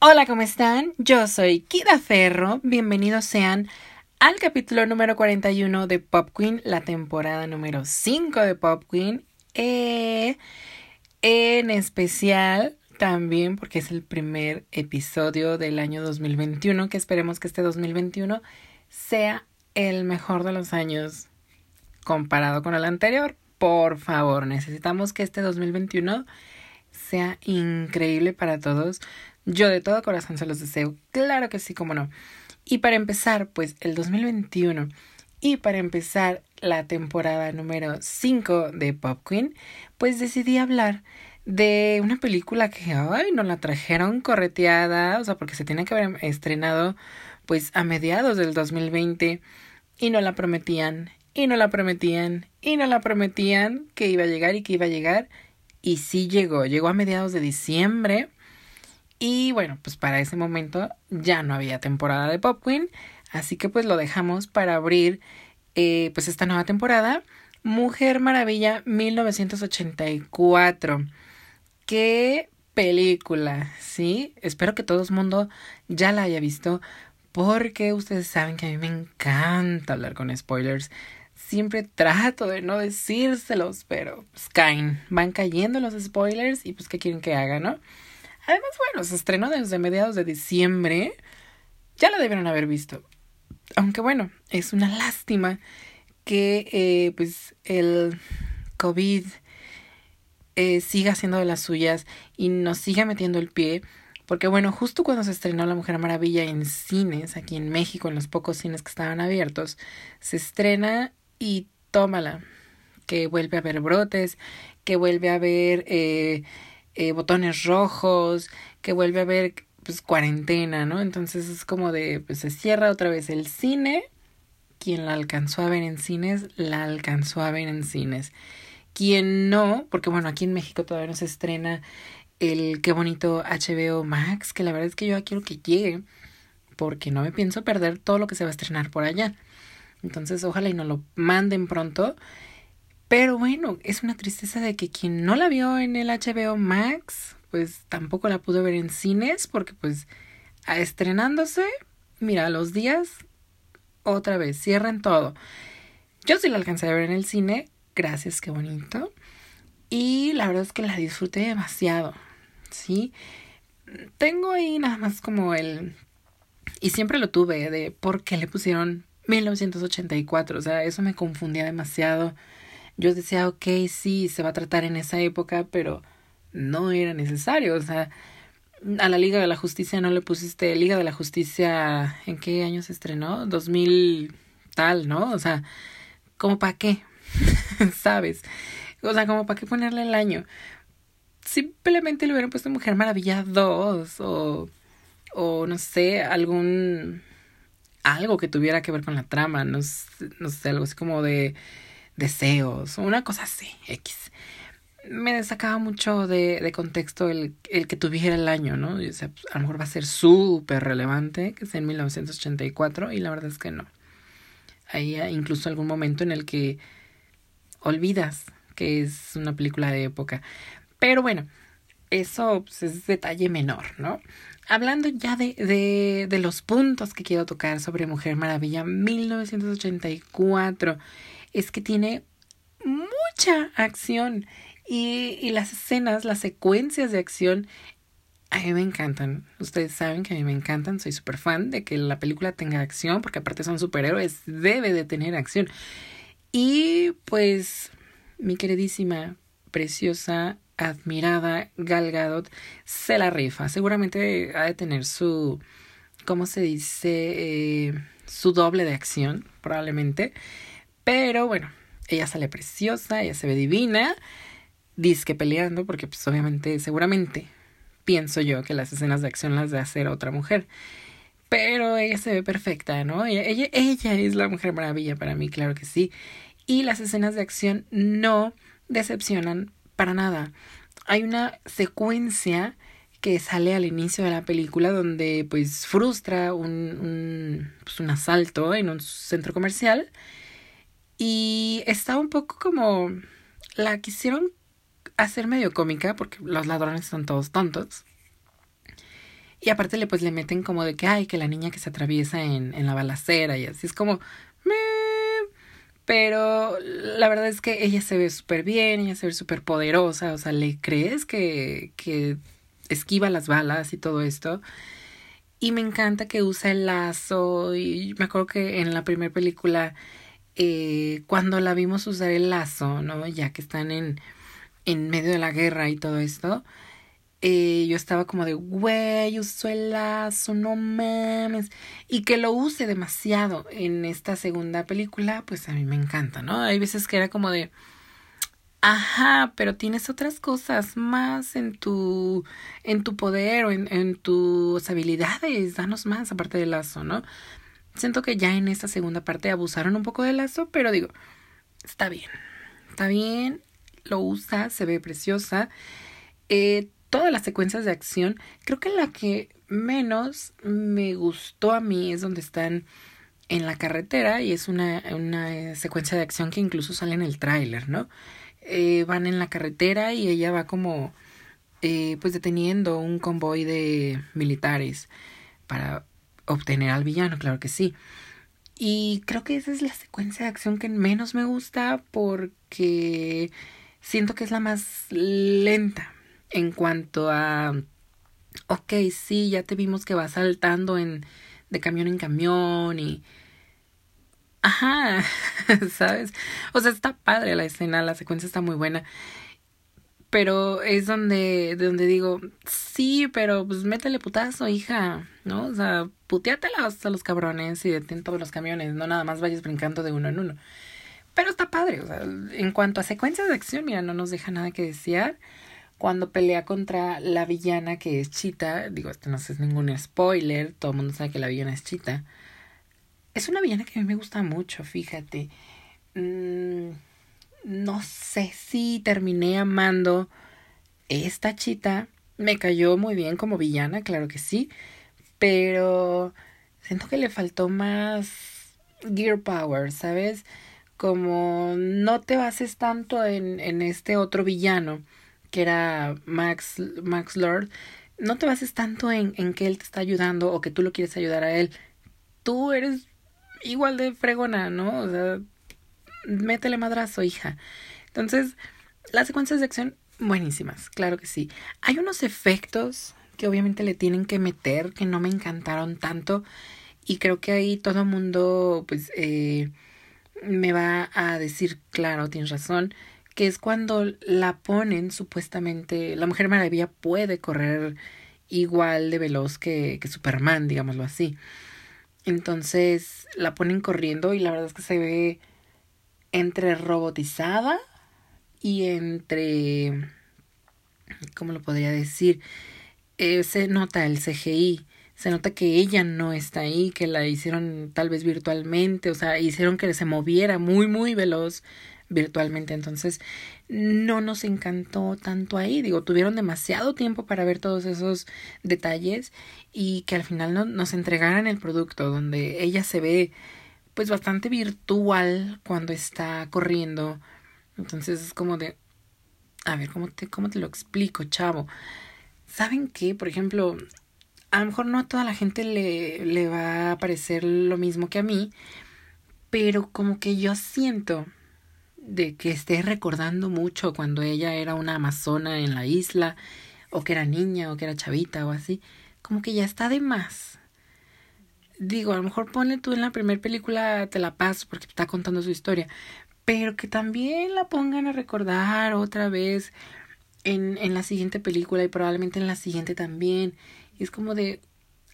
Hola, ¿cómo están? Yo soy Kida Ferro. Bienvenidos sean al capítulo número 41 de Pop Queen, la temporada número 5 de Pop Queen. Eh, en especial también porque es el primer episodio del año 2021, que esperemos que este 2021 sea el mejor de los años comparado con el anterior. Por favor, necesitamos que este 2021 sea increíble para todos. Yo de todo corazón se los deseo. Claro que sí, como no. Y para empezar, pues el 2021 y para empezar la temporada número 5 de Pop Queen, pues decidí hablar de una película que, ay, nos la trajeron correteada, o sea, porque se tiene que haber estrenado pues a mediados del 2020 y no la prometían, y no la prometían, y no la prometían que iba a llegar y que iba a llegar, y sí llegó, llegó a mediados de diciembre, y bueno, pues para ese momento ya no había temporada de Pop Queen, así que pues lo dejamos para abrir eh, pues esta nueva temporada, Mujer Maravilla 1984. Qué película, ¿sí? Espero que todo el mundo ya la haya visto porque ustedes saben que a mí me encanta hablar con spoilers. Siempre trato de no decírselos, pero pues caen, van cayendo los spoilers y pues qué quieren que haga, ¿no? Además, bueno, se estrenó desde mediados de diciembre. Ya la debieron haber visto. Aunque bueno, es una lástima que eh, pues el COVID eh, siga haciendo de las suyas y nos siga metiendo el pie porque bueno, justo cuando se estrenó La Mujer Maravilla en cines, aquí en México, en los pocos cines que estaban abiertos, se estrena y tómala. Que vuelve a haber brotes, que vuelve a haber eh, eh, botones rojos, que vuelve a haber pues cuarentena, ¿no? Entonces es como de, pues se cierra otra vez el cine. Quien la alcanzó a ver en cines, la alcanzó a ver en cines. Quien no, porque bueno, aquí en México todavía no se estrena el qué bonito HBO Max, que la verdad es que yo quiero que llegue, porque no me pienso perder todo lo que se va a estrenar por allá. Entonces, ojalá y no lo manden pronto. Pero bueno, es una tristeza de que quien no la vio en el HBO Max, pues tampoco la pudo ver en cines, porque pues estrenándose, mira, los días, otra vez, cierran todo. Yo sí la alcancé a ver en el cine, gracias, qué bonito. Y la verdad es que la disfruté demasiado. ¿sí? Tengo ahí nada más como el... Y siempre lo tuve de por qué le pusieron 1984, o sea, eso me confundía demasiado. Yo decía, ok, sí, se va a tratar en esa época, pero no era necesario, o sea, a la Liga de la Justicia no le pusiste Liga de la Justicia, ¿en qué año se estrenó? 2000 tal, ¿no? O sea, ¿como para qué? ¿Sabes? O sea, como para qué ponerle el año simplemente le hubieran puesto Mujer Maravilla 2 o, o no sé, algún algo que tuviera que ver con la trama, no, no sé, algo así como de deseos, una cosa así, X. Me sacaba mucho de, de contexto el, el, que tuviera el año, ¿no? Pues, a lo mejor va a ser súper relevante, que sea en 1984, y la verdad es que no. Hay incluso algún momento en el que olvidas que es una película de época. Pero bueno, eso pues, es detalle menor, ¿no? Hablando ya de, de, de los puntos que quiero tocar sobre Mujer Maravilla 1984, es que tiene mucha acción y, y las escenas, las secuencias de acción a mí me encantan. Ustedes saben que a mí me encantan. Soy súper fan de que la película tenga acción, porque aparte son superhéroes, debe de tener acción. Y pues, mi queridísima, preciosa admirada Gal Gadot se la rifa. Seguramente ha de tener su, ¿cómo se dice? Eh, su doble de acción, probablemente. Pero bueno, ella sale preciosa, ella se ve divina, disque peleando, porque pues obviamente, seguramente, pienso yo que las escenas de acción las de hacer otra mujer. Pero ella se ve perfecta, ¿no? Ella, ella, ella es la mujer maravilla para mí, claro que sí. Y las escenas de acción no decepcionan para nada. Hay una secuencia que sale al inicio de la película donde pues frustra un, un, pues, un asalto en un centro comercial y está un poco como la quisieron hacer medio cómica porque los ladrones son todos tontos Y aparte le pues le meten como de que, ay, que la niña que se atraviesa en, en la balacera y así es como... Pero la verdad es que ella se ve súper bien, ella se ve súper poderosa, o sea, le crees que, que esquiva las balas y todo esto. Y me encanta que usa el lazo. Y me acuerdo que en la primera película, eh, cuando la vimos usar el lazo, ¿no? Ya que están en, en medio de la guerra y todo esto, eh, yo estaba como de, güey, usó el lazo, no mames. Y que lo use demasiado en esta segunda película, pues a mí me encanta, ¿no? Hay veces que era como de, ajá, pero tienes otras cosas más en tu, en tu poder o en, en tus habilidades, danos más aparte del lazo, ¿no? Siento que ya en esta segunda parte abusaron un poco del lazo, pero digo, está bien, está bien, lo usa, se ve preciosa. Eh, todas las secuencias de acción, creo que la que menos me gustó a mí es donde están en la carretera y es una, una eh, secuencia de acción que incluso sale en el tráiler, ¿no? Eh, van en la carretera y ella va como eh, pues deteniendo un convoy de militares para obtener al villano, claro que sí. Y creo que esa es la secuencia de acción que menos me gusta porque siento que es la más lenta en cuanto a, ok, sí, ya te vimos que vas saltando en, de camión en camión y... Ajá, ¿sabes? O sea, está padre la escena, la secuencia está muy buena. Pero es donde, donde digo, sí, pero pues métele putazo, hija, ¿no? O sea, puteátelas a los cabrones y detén todos los camiones, no nada más vayas brincando de uno en uno. Pero está padre, o sea, en cuanto a secuencias de acción, mira, no nos deja nada que desear cuando pelea contra la villana que es Chita, digo, esto no es ningún spoiler, todo el mundo sabe que la villana es Chita. Es una villana que a mí me gusta mucho, fíjate. Mm, no sé si terminé amando esta Chita. Me cayó muy bien como villana, claro que sí, pero siento que le faltó más gear power, ¿sabes? Como no te bases tanto en, en este otro villano que era Max, Max Lord, no te bases tanto en, en que él te está ayudando o que tú lo quieres ayudar a él. Tú eres igual de fregona, ¿no? O sea, métele madrazo, hija. Entonces, las secuencias de acción, buenísimas, claro que sí. Hay unos efectos que obviamente le tienen que meter que no me encantaron tanto y creo que ahí todo mundo, pues, eh, me va a decir, claro, tienes razón que es cuando la ponen supuestamente, la Mujer Maravilla puede correr igual de veloz que, que Superman, digámoslo así. Entonces la ponen corriendo y la verdad es que se ve entre robotizada y entre, ¿cómo lo podría decir? Eh, se nota el CGI, se nota que ella no está ahí, que la hicieron tal vez virtualmente, o sea, hicieron que se moviera muy, muy veloz virtualmente. Entonces, no nos encantó tanto ahí. Digo, tuvieron demasiado tiempo para ver todos esos detalles y que al final no, nos entregaran el producto donde ella se ve pues bastante virtual cuando está corriendo. Entonces es como de, a ver, ¿cómo te, cómo te lo explico, chavo? ¿Saben qué? Por ejemplo, a lo mejor no a toda la gente le, le va a parecer lo mismo que a mí, pero como que yo siento de que esté recordando mucho cuando ella era una amazona en la isla, o que era niña, o que era chavita, o así, como que ya está de más. Digo, a lo mejor ponle tú en la primera película, te la paso porque está contando su historia, pero que también la pongan a recordar otra vez en, en la siguiente película y probablemente en la siguiente también. Y es como de,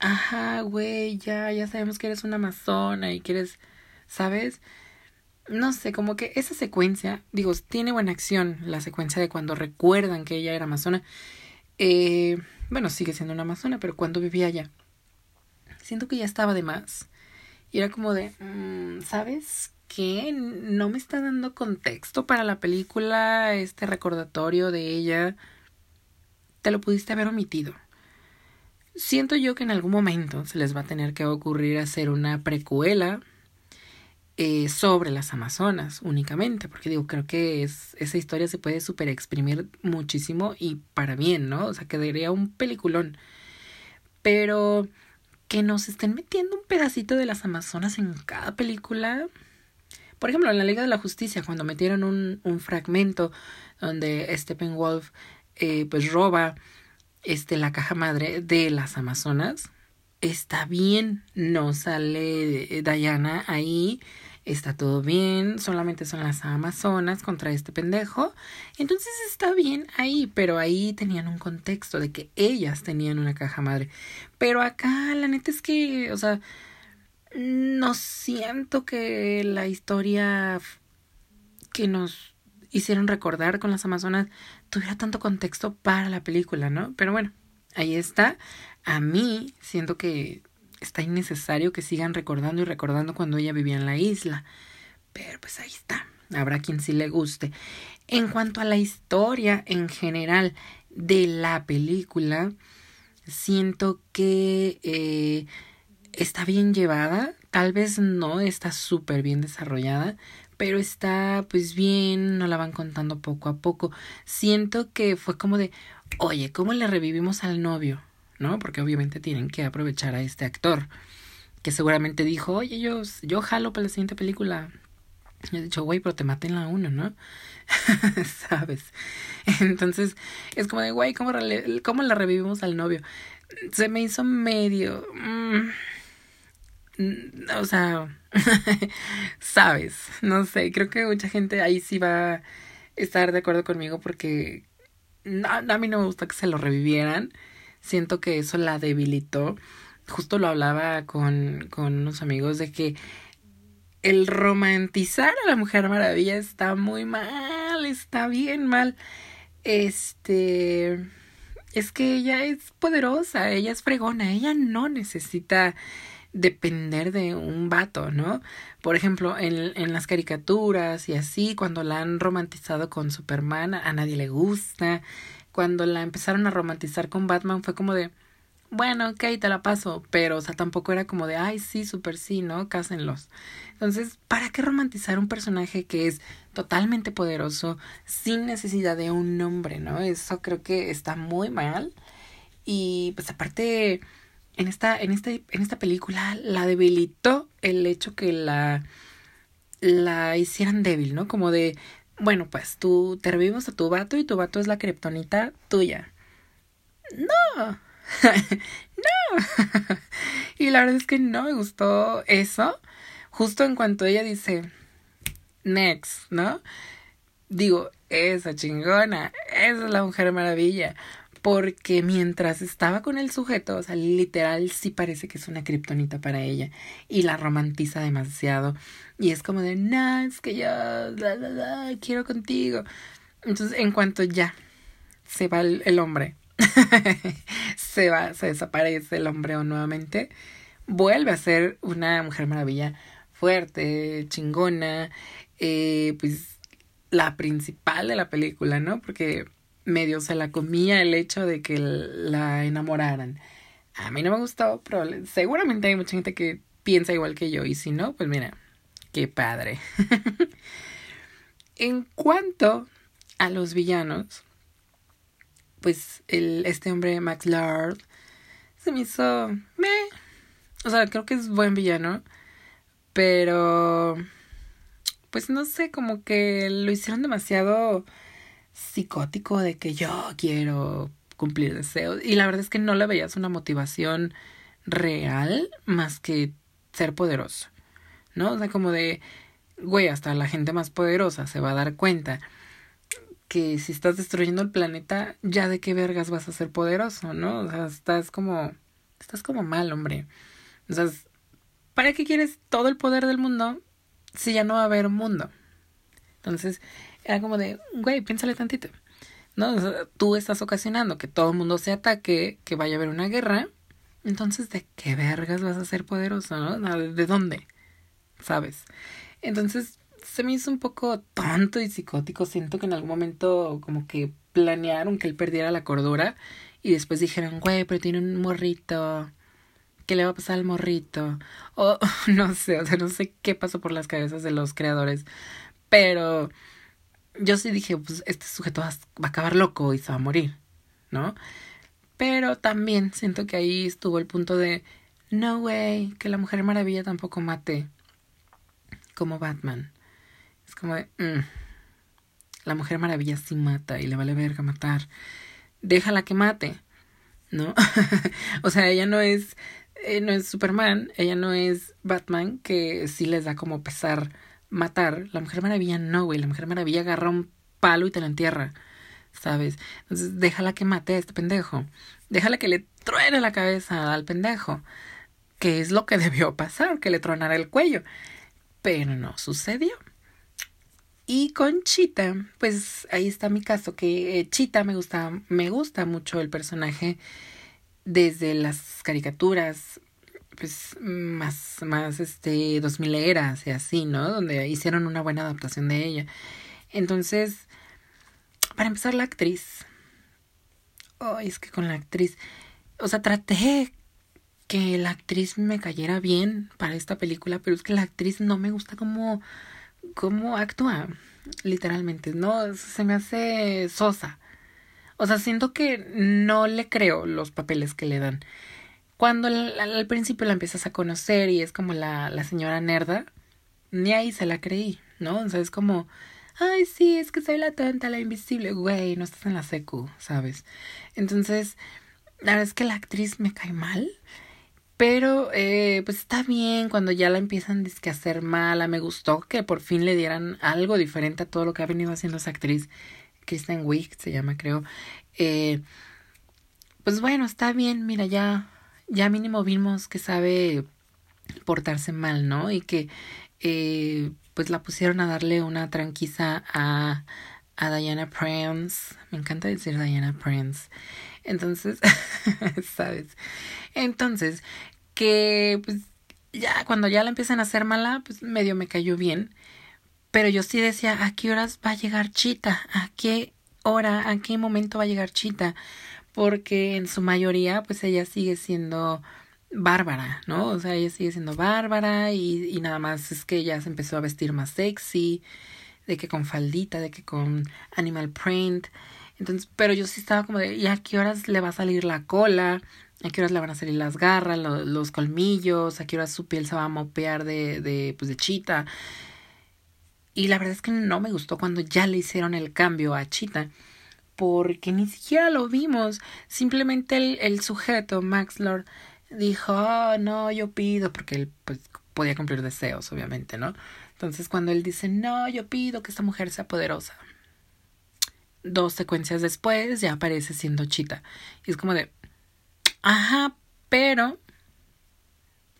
ajá, güey, ya, ya sabemos que eres una amazona y que eres, ¿sabes? no sé, como que esa secuencia, digo, tiene buena acción la secuencia de cuando recuerdan que ella era amazona. Eh, bueno, sigue siendo una amazona, pero cuando vivía allá. Siento que ya estaba de más. Y era como de, mm, ¿sabes qué? No me está dando contexto para la película, este recordatorio de ella. Te lo pudiste haber omitido. Siento yo que en algún momento se les va a tener que ocurrir hacer una precuela eh, sobre las Amazonas únicamente, porque digo, creo que es, esa historia se puede super exprimir muchísimo y para bien, ¿no? O sea, quedaría un peliculón. Pero que nos estén metiendo un pedacito de las Amazonas en cada película. Por ejemplo, en la Liga de la Justicia, cuando metieron un, un fragmento donde Steppenwolf eh, pues roba este, la caja madre de las Amazonas, está bien, no sale Diana ahí, está todo bien, solamente son las Amazonas contra este pendejo, entonces está bien ahí, pero ahí tenían un contexto de que ellas tenían una caja madre, pero acá la neta es que, o sea, no siento que la historia que nos hicieron recordar con las Amazonas tuviera tanto contexto para la película, ¿no? Pero bueno, ahí está. A mí siento que está innecesario que sigan recordando y recordando cuando ella vivía en la isla. Pero pues ahí está. Habrá quien sí le guste. En cuanto a la historia en general de la película, siento que eh, está bien llevada. Tal vez no está súper bien desarrollada, pero está pues bien, no la van contando poco a poco. Siento que fue como de, oye, ¿cómo le revivimos al novio? ¿No? Porque obviamente tienen que aprovechar a este actor que seguramente dijo, oye, yo, yo jalo para la siguiente película. Y he dicho, güey, pero te maté en la uno, ¿no? ¿Sabes? Entonces, es como de, güey, ¿cómo, ¿cómo la revivimos al novio? Se me hizo medio... Mm, o sea, sabes, no sé, creo que mucha gente ahí sí va a estar de acuerdo conmigo porque a mí no me gusta que se lo revivieran siento que eso la debilitó. Justo lo hablaba con, con unos amigos de que el romantizar a la Mujer Maravilla está muy mal, está bien mal. Este es que ella es poderosa, ella es fregona, ella no necesita depender de un vato, ¿no? Por ejemplo, en, en las caricaturas y así, cuando la han romantizado con Superman, a nadie le gusta cuando la empezaron a romantizar con Batman fue como de, bueno, ok, te la paso, pero, o sea, tampoco era como de, ay, sí, súper sí, ¿no? Cásenlos. Entonces, ¿para qué romantizar un personaje que es totalmente poderoso sin necesidad de un nombre, ¿no? Eso creo que está muy mal. Y pues aparte, en esta, en este, en esta película la debilitó el hecho que la, la hicieran débil, ¿no? Como de, bueno, pues tú te revivimos a tu vato y tu vato es la kriptonita tuya. No. no. y la verdad es que no me gustó eso. Justo en cuanto ella dice, next, ¿no? Digo, esa chingona, esa es la mujer maravilla porque mientras estaba con el sujeto, o sea, literal sí parece que es una kriptonita para ella y la romantiza demasiado y es como de, no, es que yo, quiero contigo. Entonces, en cuanto ya se va el, hombre, se va, se desaparece el hombre nuevamente, vuelve a ser una mujer maravilla fuerte, chingona, eh, pues la principal de la película, ¿no? Porque medio se la comía el hecho de que la enamoraran. A mí no me gustó, pero seguramente hay mucha gente que piensa igual que yo. Y si no, pues mira, qué padre. en cuanto a los villanos, pues el, este hombre Max Lord se me hizo... Me, o sea, creo que es buen villano, pero... Pues no sé, como que lo hicieron demasiado psicótico de que yo quiero cumplir deseos. Y la verdad es que no le veías una motivación real más que ser poderoso. ¿No? O sea, como de, güey, hasta la gente más poderosa se va a dar cuenta que si estás destruyendo el planeta, ya de qué vergas vas a ser poderoso, ¿no? O sea, estás como, estás como mal, hombre. O sea, ¿para qué quieres todo el poder del mundo si ya no va a haber mundo? Entonces, era como de, güey, piénsale tantito. ¿No? tú estás ocasionando que todo el mundo se ataque, que vaya a haber una guerra. Entonces, ¿de qué vergas vas a ser poderoso, no? ¿De dónde? ¿Sabes? Entonces, se me hizo un poco tonto y psicótico. Siento que en algún momento como que planearon que él perdiera la cordura y después dijeron, güey, pero tiene un morrito. ¿Qué le va a pasar al morrito? O no sé, o sea, no sé qué pasó por las cabezas de los creadores. Pero yo sí dije, pues este sujeto va, a acabar loco y se va a morir, ¿no? Pero también siento que ahí estuvo el punto de no way, que la Mujer Maravilla tampoco mate como Batman. Es como de, mm, la Mujer Maravilla sí mata y le vale verga matar. Déjala que mate, ¿no? o sea, ella no es, eh, no es Superman, ella no es Batman, que sí les da como pesar matar. La Mujer Maravilla no, güey. La Mujer Maravilla agarra un palo y te lo entierra. ¿Sabes? Entonces, déjala que mate a este pendejo. Déjala que le truene la cabeza al pendejo. Que es lo que debió pasar, que le tronara el cuello. Pero no sucedió. Y con Chita, pues ahí está mi caso, que eh, Chita me gusta, me gusta mucho el personaje desde las caricaturas, pues más, más este, dos mil eras y así, ¿no? Donde hicieron una buena adaptación de ella. Entonces, para empezar, la actriz. Oh, es que con la actriz. O sea, traté que la actriz me cayera bien para esta película, pero es que la actriz no me gusta como cómo actúa, literalmente, no se me hace sosa. O sea, siento que no le creo los papeles que le dan. Cuando al, principio la empiezas a conocer y es como la, la señora nerda, ni ahí se la creí, ¿no? O sea, es como, ay, sí, es que soy la tonta, la invisible, güey, no estás en la secu, ¿sabes? Entonces, la verdad es que la actriz me cae mal. Pero, eh, pues está bien cuando ya la empiezan a hacer mala. Me gustó que por fin le dieran algo diferente a todo lo que ha venido haciendo esa actriz. Kristen Wiig se llama, creo. Eh, pues bueno, está bien. Mira, ya, ya mínimo vimos que sabe portarse mal, ¿no? Y que, eh, pues la pusieron a darle una tranquiza a, a Diana Prince. Me encanta decir Diana Prince. Entonces, ¿sabes? Entonces, que pues ya cuando ya la empiezan a hacer mala, pues medio me cayó bien. Pero yo sí decía, ¿a qué horas va a llegar Chita? ¿A qué hora, a qué momento va a llegar Chita? Porque en su mayoría, pues ella sigue siendo bárbara, ¿no? O sea, ella sigue siendo bárbara y, y nada más es que ella se empezó a vestir más sexy, de que con faldita, de que con animal print. Entonces, pero yo sí estaba como de, ¿y a qué horas le va a salir la cola? ¿A qué horas le van a salir las garras, los colmillos? ¿A qué horas su piel se va a mopear de, de, pues de chita? Y la verdad es que no me gustó cuando ya le hicieron el cambio a Chita, porque ni siquiera lo vimos. Simplemente el, el sujeto, Max Lord, dijo, oh, no, yo pido, porque él pues, podía cumplir deseos, obviamente, ¿no? Entonces cuando él dice, no, yo pido que esta mujer sea poderosa, dos secuencias después ya aparece siendo Chita. Y es como de, ajá, pero,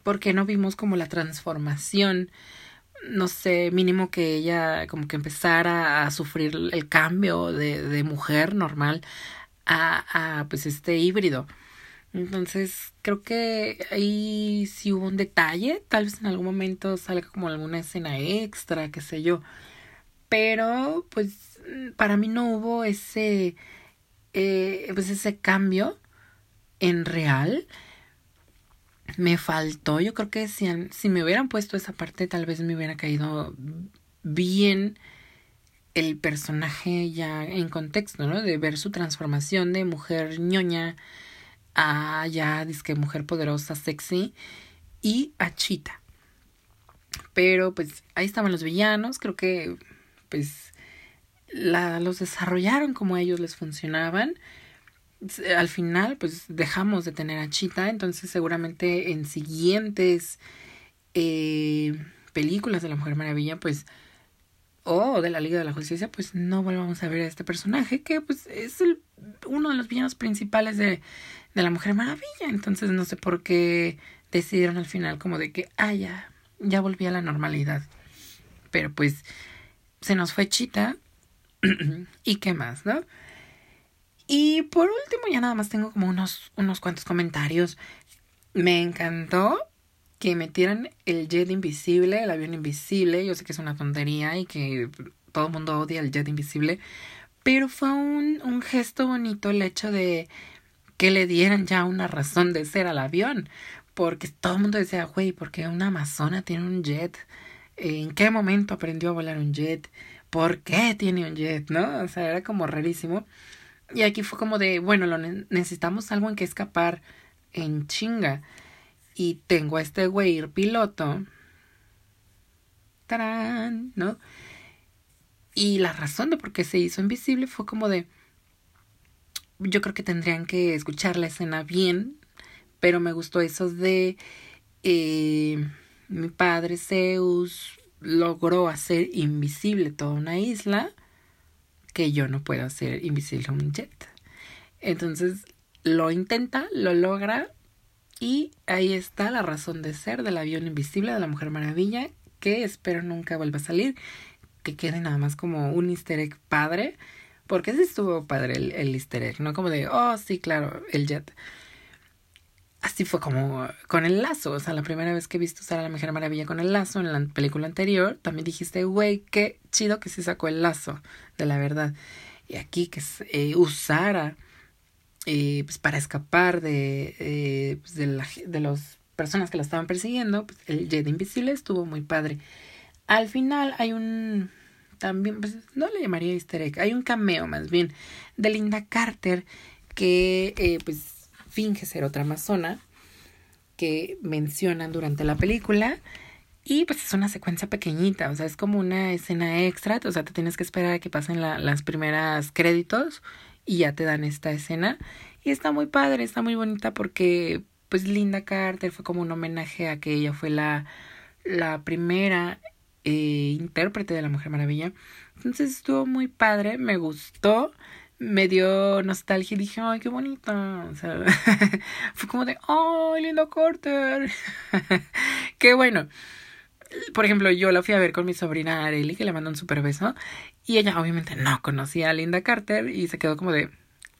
¿por qué no vimos como la transformación? No sé, mínimo que ella como que empezara a sufrir el cambio de, de mujer normal a, a pues este híbrido. Entonces, creo que ahí sí hubo un detalle, tal vez en algún momento salga como alguna escena extra, qué sé yo. Pero, pues para mí no hubo ese, eh, pues ese cambio en real. Me faltó, yo creo que si, si me hubieran puesto esa parte tal vez me hubiera caído bien el personaje ya en contexto, ¿no? De ver su transformación de mujer ñoña a ya disque mujer poderosa, sexy y a chita. Pero pues ahí estaban los villanos, creo que pues la, los desarrollaron como a ellos les funcionaban. Al final, pues dejamos de tener a Chita, entonces seguramente en siguientes eh, películas de la Mujer Maravilla, pues, o de la Liga de la Justicia, pues no volvamos a ver a este personaje que pues es el, uno de los villanos principales de, de la Mujer Maravilla. Entonces no sé por qué decidieron al final como de que, ah, ya, ya volví a la normalidad. Pero pues se nos fue Chita, y qué más, ¿no? Y por último, ya nada más tengo como unos, unos cuantos comentarios. Me encantó que metieran el jet invisible, el avión invisible. Yo sé que es una tontería y que todo el mundo odia el jet invisible. Pero fue un, un gesto bonito el hecho de que le dieran ya una razón de ser al avión. Porque todo el mundo decía, güey, ¿por qué una amazona tiene un jet? ¿En qué momento aprendió a volar un jet? ¿por qué tiene un jet? ¿No? O sea, era como rarísimo. Y aquí fue como de, bueno, lo necesitamos algo en que escapar en chinga. Y tengo a este güey piloto. ¡Tarán! ¿No? Y la razón de por qué se hizo invisible fue como de. Yo creo que tendrían que escuchar la escena bien. Pero me gustó eso de. Eh, mi padre Zeus logró hacer invisible toda una isla que yo no puedo hacer invisible un jet. Entonces lo intenta, lo logra y ahí está la razón de ser del avión invisible de la Mujer Maravilla que espero nunca vuelva a salir, que quede nada más como un easter egg padre, porque sí estuvo padre el, el easter egg, no como de, oh sí, claro, el jet así fue como con el lazo. O sea, la primera vez que he visto usar a la Mujer Maravilla con el lazo en la película anterior, también dijiste, güey, qué chido que se sacó el lazo, de la verdad. Y aquí que eh, usara eh, pues para escapar de, eh, pues de, la, de las personas que la estaban persiguiendo, pues el Jet Invisible estuvo muy padre. Al final hay un también, pues no le llamaría easter egg, hay un cameo más bien de Linda Carter que pues finge ser otra amazona que mencionan durante la película. Y pues es una secuencia pequeñita, o sea, es como una escena extra, o sea, te tienes que esperar a que pasen la, las primeras créditos y ya te dan esta escena. Y está muy padre, está muy bonita porque pues Linda Carter fue como un homenaje a que ella fue la, la primera eh, intérprete de la Mujer Maravilla. Entonces estuvo muy padre, me gustó me dio nostalgia y dije, ay, qué bonita. O sea, fue como de, ay, lindo Carter. qué bueno. Por ejemplo, yo la fui a ver con mi sobrina Arely, que le mandó un super beso, y ella obviamente no conocía a Linda Carter y se quedó como de,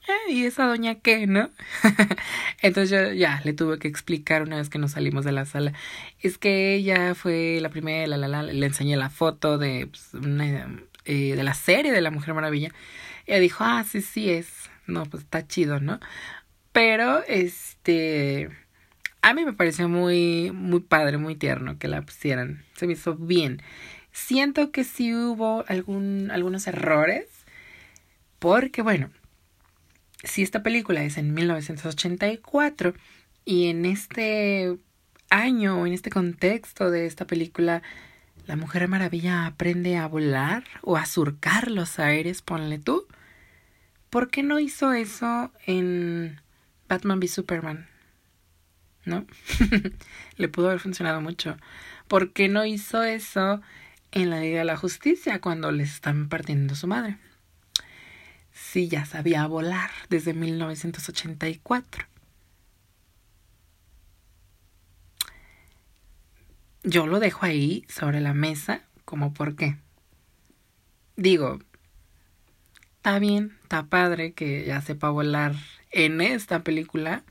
eh, ¿y esa doña qué, no? Entonces yo ya le tuve que explicar una vez que nos salimos de la sala. Es que ella fue la primera, la, la, la, le enseñé la foto de, pues, eh, de la serie de la Mujer Maravilla. Ella dijo, ah, sí, sí es. No, pues está chido, ¿no? Pero, este, a mí me pareció muy, muy padre, muy tierno que la pusieran. Se me hizo bien. Siento que sí hubo algún, algunos errores. Porque, bueno, si esta película es en 1984 y en este año o en este contexto de esta película la Mujer Maravilla aprende a volar o a surcar los aires, ponle tú. ¿Por qué no hizo eso en Batman v Superman? ¿No? Le pudo haber funcionado mucho. ¿Por qué no hizo eso en la Liga de la Justicia cuando les están partiendo su madre? Sí, ya sabía volar desde 1984. Yo lo dejo ahí sobre la mesa, como por qué. Digo, está bien, está padre que ya sepa volar en esta película,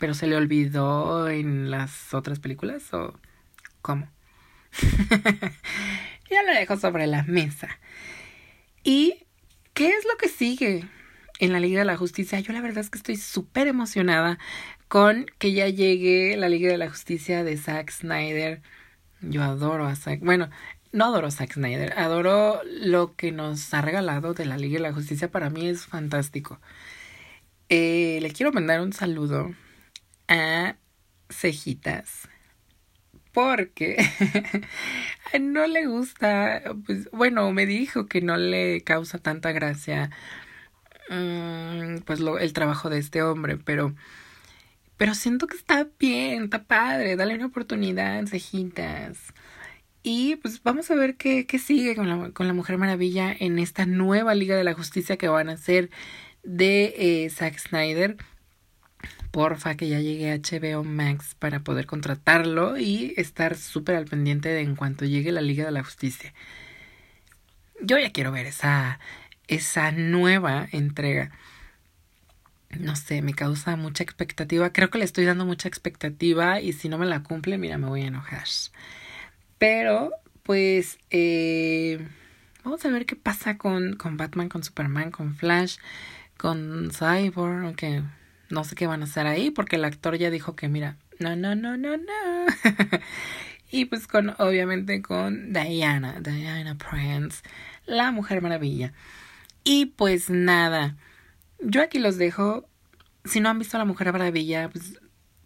pero se le olvidó en las otras películas o cómo. ya lo dejo sobre la mesa. ¿Y qué es lo que sigue en la Liga de la Justicia? Yo la verdad es que estoy súper emocionada con que ya llegue la Liga de la Justicia de Zack Snyder yo adoro a Zack. Bueno, no adoro a Zack Snyder. Adoro lo que nos ha regalado de la Liga de la Justicia. Para mí es fantástico. Eh, le quiero mandar un saludo a Cejitas. Porque no le gusta, pues bueno, me dijo que no le causa tanta gracia mm, pues lo, el trabajo de este hombre, pero pero siento que está bien, está padre, dale una oportunidad, cejitas. Y pues vamos a ver qué, qué sigue con la, con la Mujer Maravilla en esta nueva Liga de la Justicia que van a hacer de eh, Zack Snyder. Porfa, que ya llegue a HBO Max para poder contratarlo y estar súper al pendiente de en cuanto llegue la Liga de la Justicia. Yo ya quiero ver esa, esa nueva entrega no sé, me causa mucha expectativa. Creo que le estoy dando mucha expectativa y si no me la cumple, mira, me voy a enojar. Pero, pues, eh, vamos a ver qué pasa con, con Batman, con Superman, con Flash, con Cyborg, aunque no sé qué van a hacer ahí, porque el actor ya dijo que, mira, no, no, no, no, no. y pues con, obviamente, con Diana, Diana Prince, la Mujer Maravilla. Y pues nada yo aquí los dejo. Si no han visto a la Mujer Maravilla, pues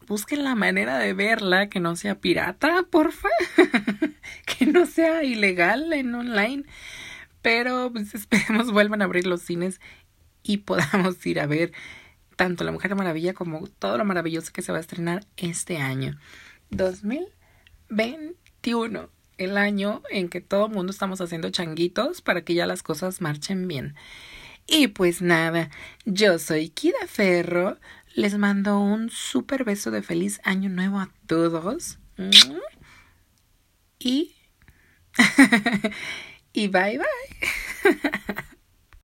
busquen la manera de verla que no sea pirata, porfa. que no sea ilegal en online. Pero pues esperemos vuelvan a abrir los cines y podamos ir a ver tanto La Mujer Maravilla como todo lo maravilloso que se va a estrenar este año. 2021, el año en que todo el mundo estamos haciendo changuitos para que ya las cosas marchen bien. Y pues nada, yo soy Kida Ferro, les mando un súper beso de feliz año nuevo a todos. Y... y bye bye.